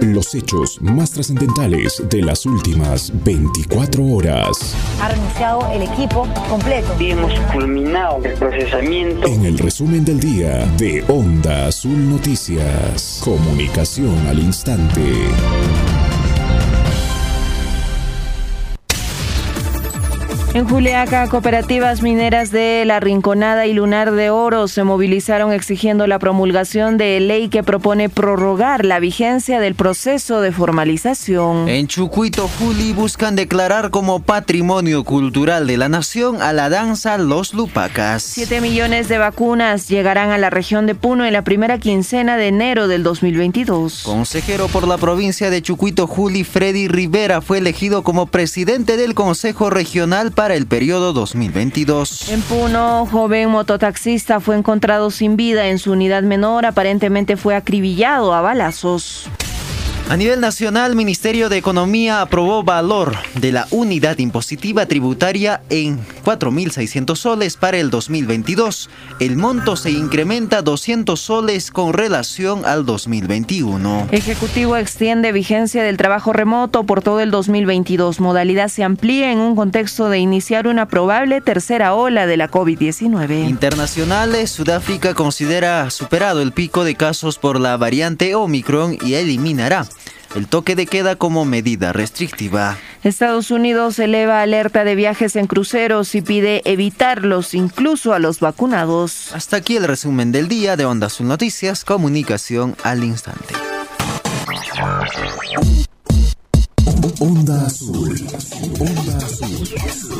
Los hechos más trascendentales de las últimas 24 horas. Ha renunciado el equipo completo. Y hemos culminado el procesamiento. En el resumen del día de Onda Azul Noticias. Comunicación al instante. En Juliaca, cooperativas mineras de La Rinconada y Lunar de Oro se movilizaron exigiendo la promulgación de ley que propone prorrogar la vigencia del proceso de formalización. En Chucuito, Juli buscan declarar como patrimonio cultural de la nación a la danza Los Lupacas. Siete millones de vacunas llegarán a la región de Puno en la primera quincena de enero del 2022. Consejero por la provincia de Chucuito, Juli Freddy Rivera, fue elegido como presidente del Consejo Regional para el periodo 2022. En Puno, joven mototaxista fue encontrado sin vida en su unidad menor, aparentemente fue acribillado a balazos. A nivel nacional, Ministerio de Economía aprobó valor de la unidad impositiva tributaria en 4.600 soles para el 2022. El monto se incrementa 200 soles con relación al 2021. Ejecutivo extiende vigencia del trabajo remoto por todo el 2022. Modalidad se amplía en un contexto de iniciar una probable tercera ola de la COVID-19. Internacionales, Sudáfrica considera superado el pico de casos por la variante Omicron y eliminará el toque de queda como medida restrictiva. Estados Unidos eleva alerta de viajes en cruceros y pide evitarlos incluso a los vacunados. Hasta aquí el resumen del día de Onda Azul Noticias, comunicación al instante. Onda Azul. Onda Azul.